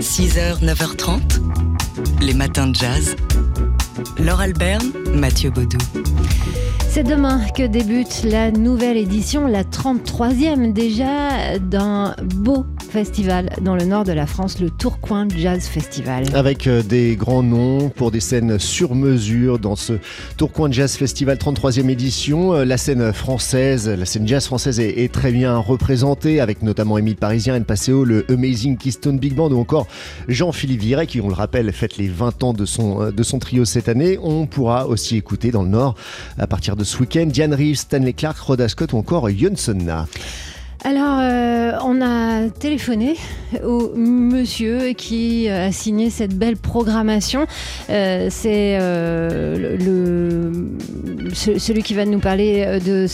6h, 9h30, les matins de jazz. Laure Alberne, Mathieu Baudou. C'est demain que débute la nouvelle édition, la 33e déjà, d'un beau festival dans le nord de la France, le Tourcoing Jazz Festival. Avec euh, des grands noms pour des scènes sur mesure dans ce Tourcoing Jazz Festival 33e édition. Euh, La scène française, la scène jazz française est, très bien représentée avec notamment Émile Parisien, N Paseo, le Amazing Keystone Big Band ou encore Jean-Philippe Viret qui, on le rappelle, fête les 20 ans de son, euh, de son trio cette année. On pourra aussi écouter dans le nord à partir de ce week-end Diane Reeves, Stanley Clark, Rhoda Scott ou encore Jonsonna. Alors, euh, on a téléphoné au monsieur qui a signé cette belle programmation. Euh, c'est euh, le, le- ce- celui qui va nous parler euh, de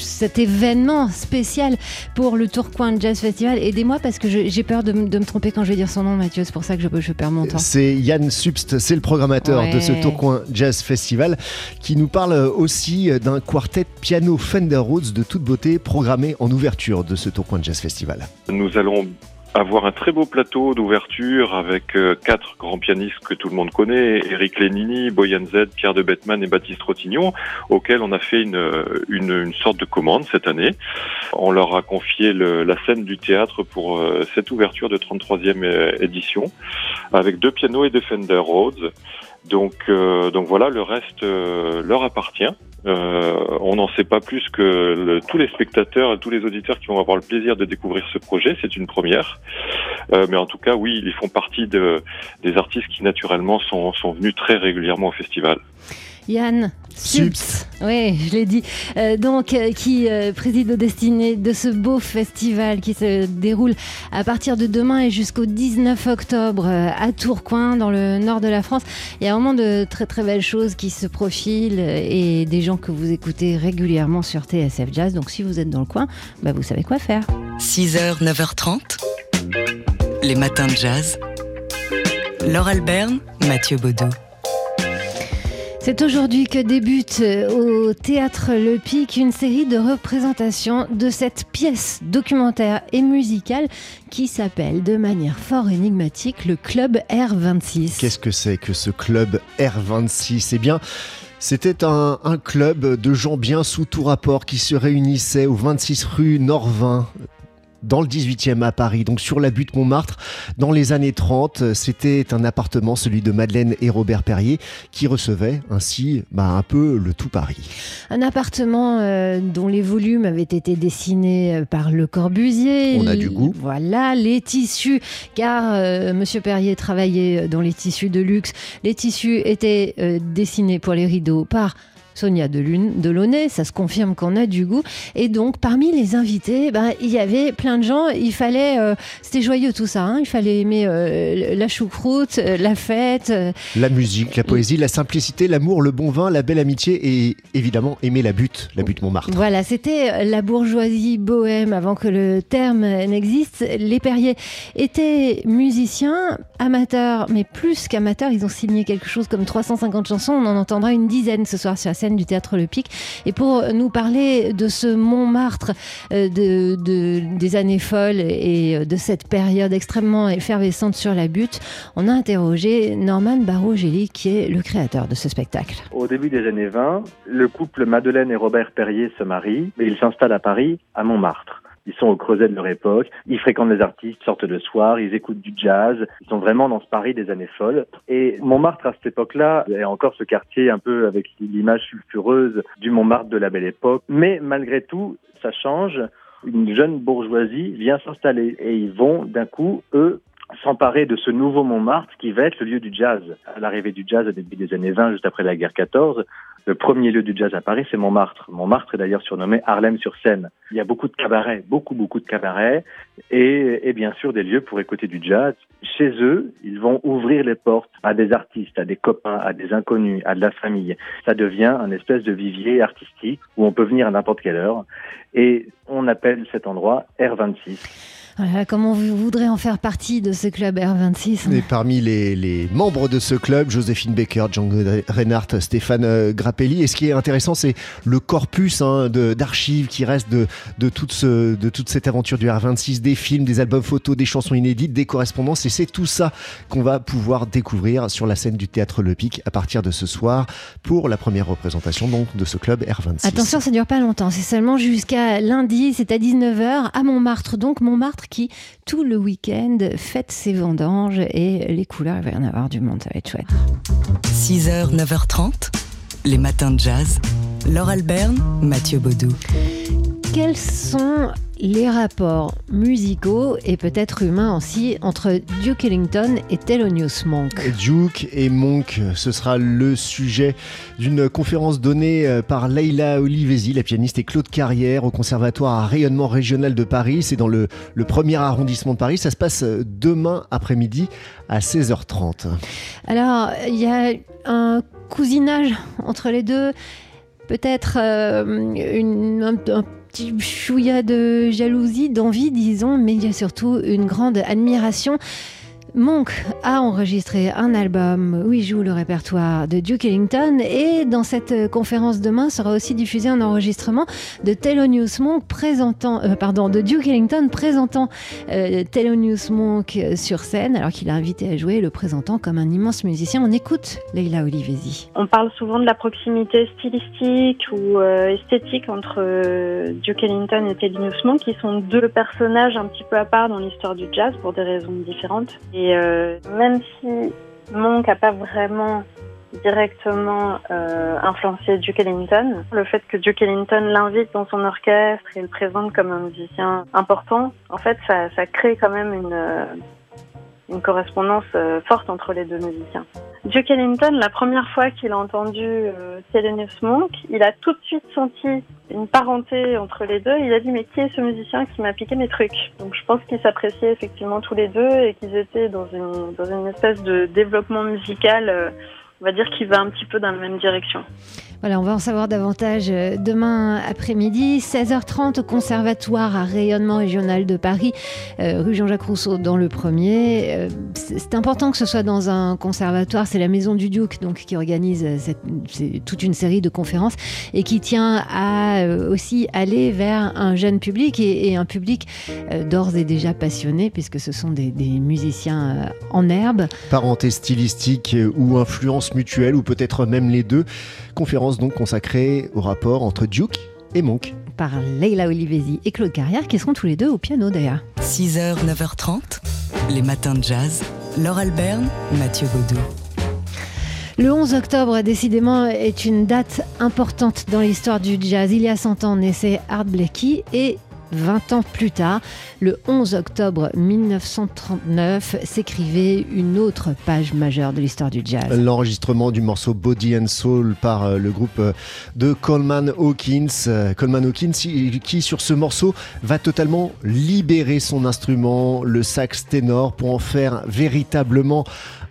cet événement spécial pour le Tourcoing Jazz Festival. Aidez-moi parce que j'ai peur de, me tromper quand je vais dire son nom, Mathieu. C'est pour ça que je, je perds mon temps. C'est Yann Subst, c'est le programmateur de ce. Tourcoing Jazz Festival, qui nous parle aussi d'un quartet piano Fender Rhodes de toute beauté programmé en ouverture de ce Tourcoing Jazz Festival. Nous allons avoir un très beau plateau d'ouverture avec euh, quatre grands pianistes que tout le monde connaît, Eric Lénini, Boyan Z, Pierre de Bettman et Baptiste Rotignon, auxquels on a fait une, euh, une, sorte de commande cette année. On leur a confié la scène du théâtre pour euh, cette ouverture de 33e é- édition, avec deux pianos et deux Fender Rhodes. Donc, euh, donc voilà, le reste euh, leur appartient. Euh, on n'en sait pas plus que le- tous les spectateurs et tous les auditeurs qui vont avoir le plaisir de découvrir ce projet. C'est une première. Euh, mais en tout cas, oui, ils font partie de, des artistes qui naturellement sont, sont venus très régulièrement au festival. Yann Subst, oui, je l'ai dit, Euh, donc euh, qui euh, préside aux destinées de ce beau festival qui se déroule à partir de demain et jusqu'au 19 octobre à Tourcoing, dans le nord de la France. Il y a vraiment de très très belles choses qui se profilent et des gens que vous écoutez régulièrement sur TSF Jazz. Donc si vous êtes dans le coin, bah, vous savez quoi faire. 6h, 9h30, les matins de jazz. Laure Alberne, Mathieu Baudou. C'est aujourd'hui que débute euh, au Théâtre Le Pic une série de représentations de cette pièce documentaire et musicale qui s'appelle de manière fort énigmatique le Club R26. Qu'est-ce que c'est que ce club R26 Eh bien, c'était un, club de gens bien sous tout rapport qui se réunissaient au 26 rue Norvin dans le 18e à Paris, donc sur la butte Montmartre, dans les années 30. C'était un appartement, celui de Madeleine et Robert Perrier, qui recevait ainsi bah, un peu le tout Paris. Un appartement euh, dont les volumes avaient été dessinés euh, par Le Corbusier. On a du goût. Voilà, les tissus, car euh, Monsieur Perrier travaillait dans les tissus de luxe. Les tissus étaient euh, dessinés pour les rideaux par Sonia Delaunay, ça se confirme qu'on a du goût. Et donc, parmi les invités, ben, il y avait plein de gens. Il fallait, euh, c'était joyeux tout ça. hein. il fallait aimer euh, la choucroute, euh, la fête. euh, La musique, la poésie, la simplicité, l'amour, le bon vin, la belle amitié et évidemment aimer la butte, la butte Montmartre. Voilà, c'était la bourgeoisie bohème avant que le terme n'existe. Les Perrier étaient musiciens, amateurs, mais plus qu'amateurs, ils ont signé quelque chose comme 350 chansons. On en entendra une dizaine ce soir sur la scène du Théâtre Le Pic. Et pour nous parler de ce Montmartre euh, de, de- des années folles et euh, de cette période extrêmement effervescente sur la butte, on a interrogé Norman Barraud-Gély, qui est le créateur de ce spectacle. Au début des années 20, le couple Madeleine et Robert Perrier se marient, mais ils s'installent à Paris, à Montmartre. Ils sont au creuset de leur époque, ils fréquentent les artistes, sortent le soir, ils écoutent du jazz, ils sont vraiment dans ce Paris des années folles. Et Montmartre, à cette époque-là, est encore ce quartier un peu avec l'image sulfureuse du Montmartre de la belle époque. Mais malgré tout, ça change. Une jeune bourgeoisie vient s'installer et ils vont d'un coup, eux, s'emparer de ce nouveau Montmartre qui va être le lieu du jazz. À l'arrivée du jazz au début des années 20, juste après la guerre 14, le premier lieu du jazz à Paris, c'est Montmartre. Montmartre est d'ailleurs surnommé Harlem sur Seine. Il y a beaucoup de cabarets, beaucoup, beaucoup de cabarets, et, et bien sûr des lieux pour écouter du jazz. Chez eux, ils vont ouvrir les portes à des artistes, à des copains, à des inconnus, à de la famille. Ça devient un espèce de vivier artistique où on peut venir à n'importe quelle heure, et on appelle cet endroit R26. Voilà, comment vous voudrez en faire partie de ce club R26 Et parmi les, les membres de ce club, Joséphine Baker, Django Reinhardt, Stéphane euh, Grappelli. Et ce qui est intéressant, c'est le corpus hein, d'archives qui reste de, de, toute ce- de toute cette aventure du R26, des films, des albums photos, des chansons inédites, des correspondances. Et c'est tout ça qu'on va pouvoir découvrir sur la scène du Théâtre Le Pic à partir de ce soir pour la première représentation donc, de ce club R26. Attention, ça dure pas longtemps, c'est seulement jusqu'à lundi, c'est à 19h à Montmartre. Donc Montmartre qui, tout le week-end, fête ses vendanges et les couleurs, il va y en avoir du monde, ça va être chouette. 6h, 9h30, les matins de jazz. Laure Alberne, Mathieu Baudou. Quels sont les rapports musicaux et peut-être humains aussi entre Duke Ellington et Thelonious Monk Duke et Monk, ce sera le sujet d'une conférence donnée euh, par Leila Olivesi, la pianiste, et Claude Carrière au Conservatoire à rayonnement régional de Paris. C'est dans le, le premier arrondissement de Paris. Ça se passe euh, demain après-midi à 16h30. Alors, il y a un cousinage entre les deux, peut-être euh, un, un petit chouïa de jalousie, d'envie, disons, mais il y a surtout une grande admiration. Monk a enregistré un album où il joue le répertoire de Duke Ellington et dans cette conférence demain sera aussi diffusé un enregistrement de Monk présentant, euh, pardon, Duke Ellington présentant euh, Monk sur scène alors qu'il a invité à jouer le présentant comme un immense musicien. On écoute Leila Olivesi. On parle souvent de la proximité stylistique ou euh, esthétique entre euh, Duke Ellington et Thelonious Monk, qui sont deux personnages un petit peu à part dans l'histoire du jazz pour des raisons différentes. Euh, même si Monk n'a pas vraiment directement euh, influencé Duke Ellington, le fait que Duke Ellington l'invite dans son orchestre et le présente comme un musicien important, en fait, ça, ça crée quand même une, une correspondance euh, forte entre les deux musiciens. Duke Ellington, la première fois qu'il a entendu euh, Thelonious Monk, il a tout de suite senti une parenté entre les deux. Il a dit mais qui est ce musicien qui m'a piqué mes trucs? Donc je pense qu'ils s'appréciaient effectivement tous les deux et qu'ils étaient dans une dans une espèce de développement musical. euh, on va dire qui va un petit peu dans la même direction. Voilà, on va en savoir davantage euh, demain après-midi, 16h30 au Conservatoire à rayonnement régional de Paris, euh, rue Jean-Jacques Rousseau dans le premier. Euh, c'est important que ce soit dans un conservatoire, c'est la Maison du Duc donc qui organise toute une série de conférences et qui tient à aussi aller vers un jeune public et, un public d'ores et déjà passionné puisque ce sont des, musiciens en herbe. Parenté stylistique ou influence mutuelle, ou peut-être même les deux. Conférence donc consacrée au rapport entre Duke et Monk. par Leila Olivesi et Claude Carrière qui seront tous les deux au piano d'ailleurs. 6h, 9h30, les matins de jazz. Laure Alberne, Mathieu Baudou. Le 11 octobre, décidément, est une date importante dans l'histoire du jazz. Il y a 100 ans naissait Art Blakey et 20 ans plus tard, le 11 octobre 1939, s'écrivait une autre page majeure de l'histoire du jazz. L'enregistrement du morceau Body and Soul par euh, le groupe euh, de Coleman Hawkins. Euh, Coleman Hawkins qui, qui, sur ce morceau, va totalement libérer son instrument, le sax ténor, pour en faire véritablement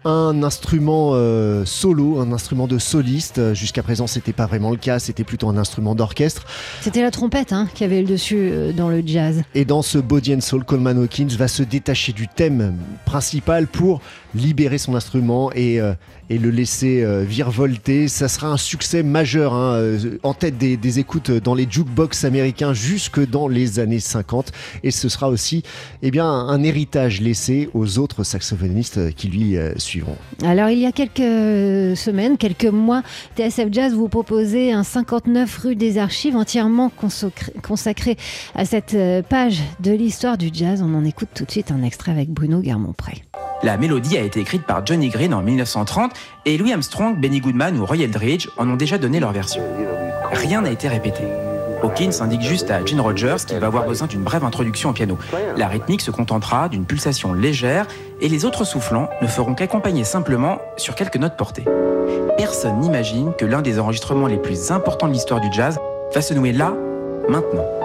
un instrument euh, solo, un instrument de soliste. Jusqu'à présent, c'était pas vraiment le cas, c'était plutôt un instrument d'orchestre. C'était la trompette hein, qui avait le dessus euh, dans le jazz. Et dans ce Body and Soul, Coleman Hawkins va se détacher du thème principal pour libérer son instrument et, euh, et le laisser euh, virevolter. Ça sera un succès majeur, hein, euh, en tête des, des, écoutes dans les jukebox américains jusque dans les années 50. Et ce sera aussi eh bien, un héritage laissé aux autres saxophonistes qui lui euh, suivront. Alors, il y a quelques semaines, quelques mois, TSF Jazz vous proposait un 59 rue des Archives entièrement consacré à cette euh, page de l'histoire du jazz. On en écoute tout de suite un extrait avec Bruno Guermont-Pré. La mélodie a été écrite par Johnny Green en 1930 et Louis Armstrong, Benny Goodman ou Roy Eldridge en ont déjà donné leur version. Rien n'a été répété. Hawkins indique juste à Gene Rogers qu'il va avoir besoin d'une brève introduction au piano. La rythmique se contentera d'une pulsation légère et les autres soufflants ne feront qu'accompagner simplement sur quelques notes portées. Personne n'imagine que l'un des enregistrements les plus importants de l'histoire du jazz va se nouer là, maintenant.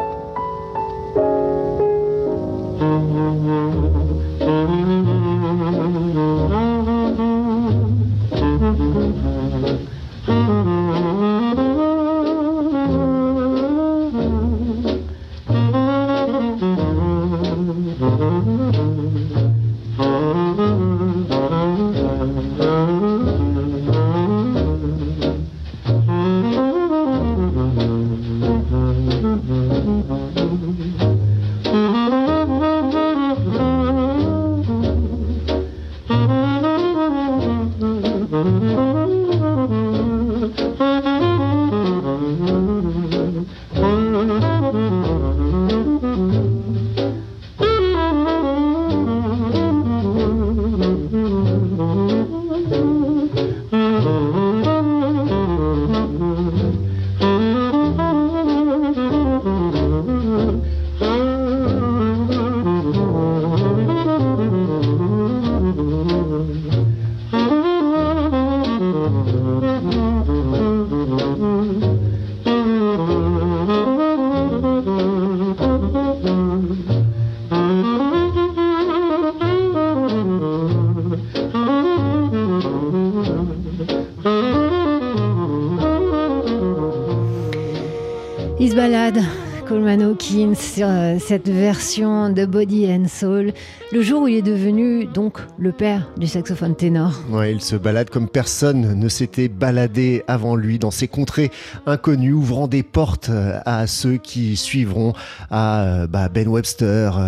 Sur euh, cette version de Body and Soul, le jour où il est devenu donc le père du saxophone ténor. Ouais, il se balade comme personne ne s'était baladé avant lui dans ces contrées inconnues, ouvrant des portes euh, à ceux qui suivront, à euh, bah, Ben Webster,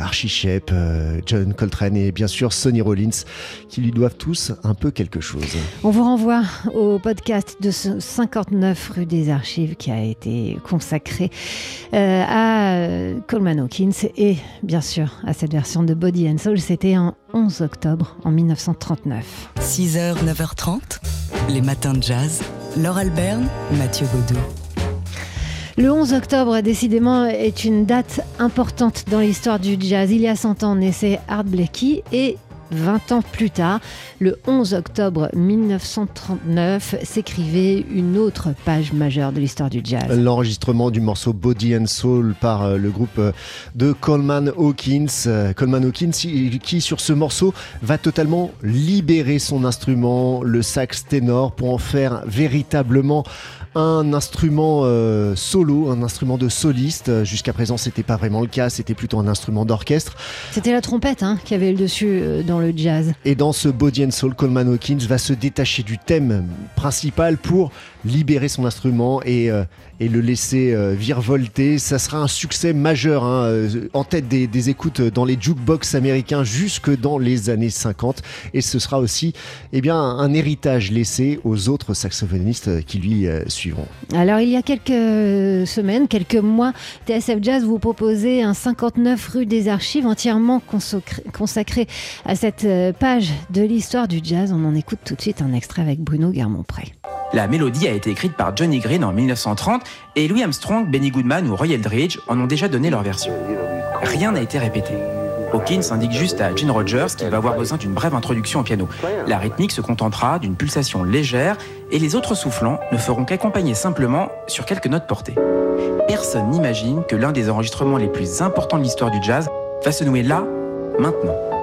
Archie Shepp, John Coltrane et bien sûr Sonny Rollins, qui lui doivent tous un peu quelque chose. On vous renvoie au podcast de ce 59 rue des Archives qui a été consacré euh, à euh, Coleman Hawkins et bien sûr à cette version de Body and Soul. C'était en 11 octobre en 1939. 6h, 9h30, les matins de jazz. Laure Alberne, Mathieu Baudou. Le 11 octobre, décidément, est une date importante dans l'histoire du jazz. Il y a 100 ans naissait Art Blakey et 20 ans plus tard, le 11 octobre 1939, s'écrivait une autre page majeure de l'histoire du jazz. L'enregistrement du morceau Body and Soul par euh, le groupe euh, de Coleman Hawkins. Euh, Coleman Hawkins qui, sur ce morceau, va totalement libérer son instrument, le sax ténor, pour en faire véritablement un instrument euh, solo, un instrument de soliste. Jusqu'à présent, c'était pas vraiment le cas, c'était plutôt un instrument d'orchestre. C'était la trompette hein, qui avait le dessus euh, dans le jazz. Et dans ce Body and Soul, Coleman Hawkins va se détacher du thème principal pour libérer son instrument et, euh, et le laisser virevolter. Ça sera un succès majeur, hein, en tête des, des, écoutes dans les jukebox américains jusque dans les années 50. Et ce sera aussi eh bien, un héritage laissé aux autres saxophonistes qui lui suivent. Alors, il y a quelques semaines, quelques mois, TSF Jazz vous proposait un 59 rue des Archives entièrement consacré à cette euh, page de l'histoire du jazz. On en écoute tout de suite un extrait avec Bruno Guermont-Pré. La mélodie a été écrite par Johnny Green en 1930 et Louis Armstrong, Benny Goodman ou Roy Eldridge en ont déjà donné leur version. Rien n'a été répété. Hawkins indique juste à Gene Rogers qu'il va avoir besoin d'une brève introduction au piano. La rythmique se contentera d'une pulsation légère et les autres soufflants ne feront qu'accompagner simplement sur quelques notes portées. Personne n'imagine que l'un des enregistrements les plus importants de l'histoire du jazz va se nouer là, maintenant.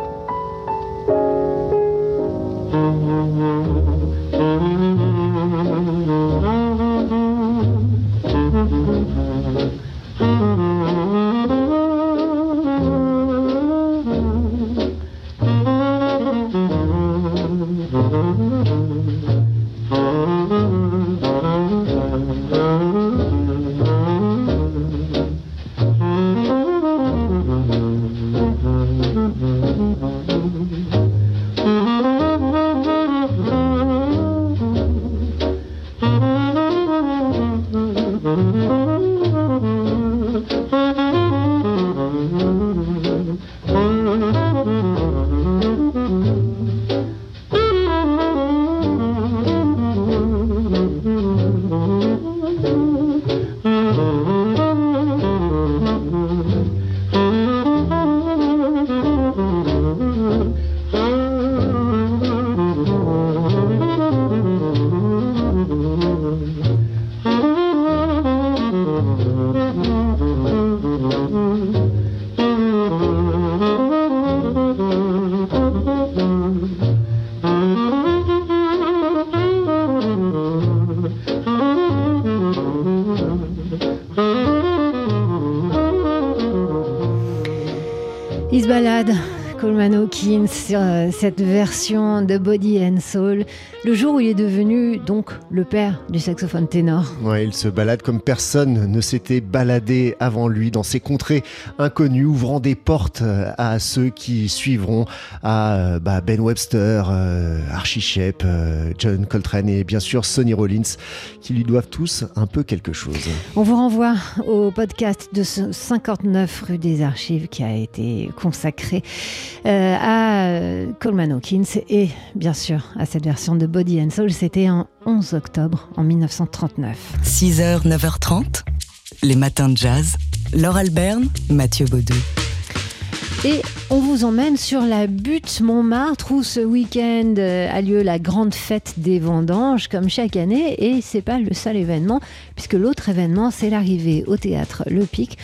God. Coleman Hawkins sur euh, cette version de Body and Soul, le jour où il est devenu donc le père du saxophone ténor. Ouais, il se balade comme personne ne s'était baladé avant lui dans ces contrées inconnues, ouvrant des portes euh, à ceux qui suivront, à euh, bah, Ben Webster, Archie Shepp, John Coltrane et bien sûr Sonny Rollins, qui lui doivent tous un peu quelque chose. On vous renvoie au podcast de ce 59 rue des Archives qui a été consacré à Coleman Hawkins et bien sûr à cette version de Body and Soul, c'était en 11 octobre en 1939. 6h, 9h30, les matins de jazz. Laure Alberne, Mathieu Baudou. Et on vous emmène sur la butte Montmartre où ce week-end euh, a lieu la grande fête des vendanges comme chaque année et c'est pas le seul événement puisque l'autre événement c'est l'arrivée au théâtre Le Pic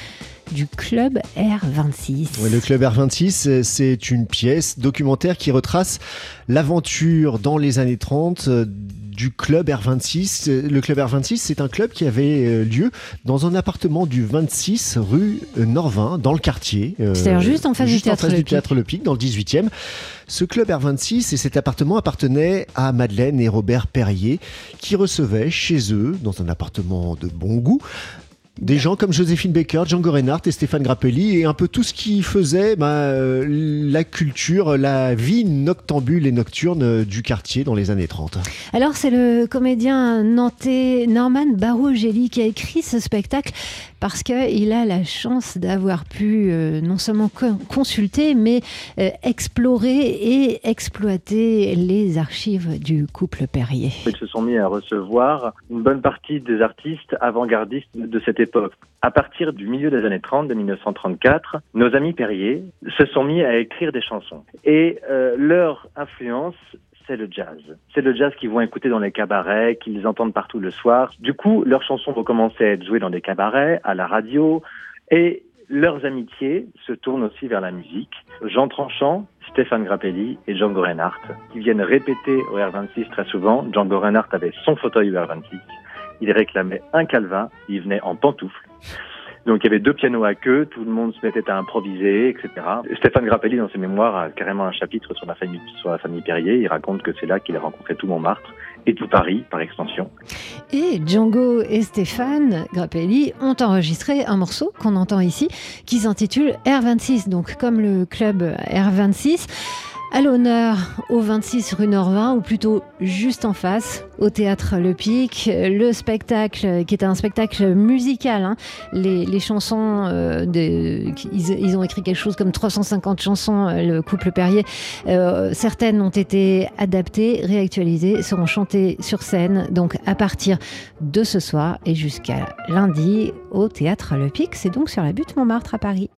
du Club R26. le Club R26, c'est une pièce documentaire qui retrace l'aventure dans les années 30 du club R26. Le club R26, c'est un club qui avait lieu dans un appartement du 26 rue Norvin, dans le quartier. C'est-à-dire juste en face, juste du, théâtre en face le du théâtre Le Pic, dans le 18e. Ce club R26 et cet appartement appartenaient à Madeleine et Robert Perrier, qui recevaient chez eux, dans un appartement de bon goût, des gens comme Joséphine Baker, Django Reinhardt et Stéphane Grappelli et un peu tout ce qui faisait bah, euh, la culture, la vie noctambule et nocturne du quartier dans les années 30. Alors c'est le comédien nantais Norman Barugeli qui a écrit ce spectacle parce qu'il a la chance d'avoir pu euh, non seulement consulter mais euh, explorer et exploiter les archives du couple Perrier. Ils se sont mis à recevoir une bonne partie des artistes avant-gardistes de cette époque à partir du milieu des années 30, de 1934, nos amis Perrier se sont mis à écrire des chansons. Et euh, leur influence, c'est le jazz. C'est le jazz qu'ils vont écouter dans les cabarets, qu'ils entendent partout le soir. Du coup, leurs chansons vont commencer à être jouées dans des cabarets, à la radio, et leurs amitiés se tournent aussi vers la musique. Jean Tranchant, Stéphane Grappelli et Django Reinhardt, qui viennent répéter au R26 très souvent. Django Reinhardt avait son fauteuil au R26 il réclamait un calvin, il venait en pantoufle. Donc il y avait deux pianos à queue, tout le monde se mettait à improviser, etc. Stéphane Grappelli, dans ses mémoires, a carrément un chapitre sur la famille, sur la famille Perrier. Il raconte que c'est là qu'il a rencontré tout Montmartre et tout Paris, par extension. Et Django et Stéphane Grappelli ont enregistré un morceau qu'on entend ici, qui s'intitule R26, donc comme le club R26 à l'honneur au 26 rue Norvin, ou plutôt juste en face, au théâtre Le Pic. Le spectacle, qui est un spectacle musical, hein. les, chansons, euh, ils, ont écrit quelque chose comme 350 chansons, euh, le couple Perrier. Euh, certaines ont été adaptées, réactualisées, seront chantées sur scène, donc à partir de ce soir et jusqu'à lundi au théâtre Le Pic. C'est donc sur la butte Montmartre à Paris.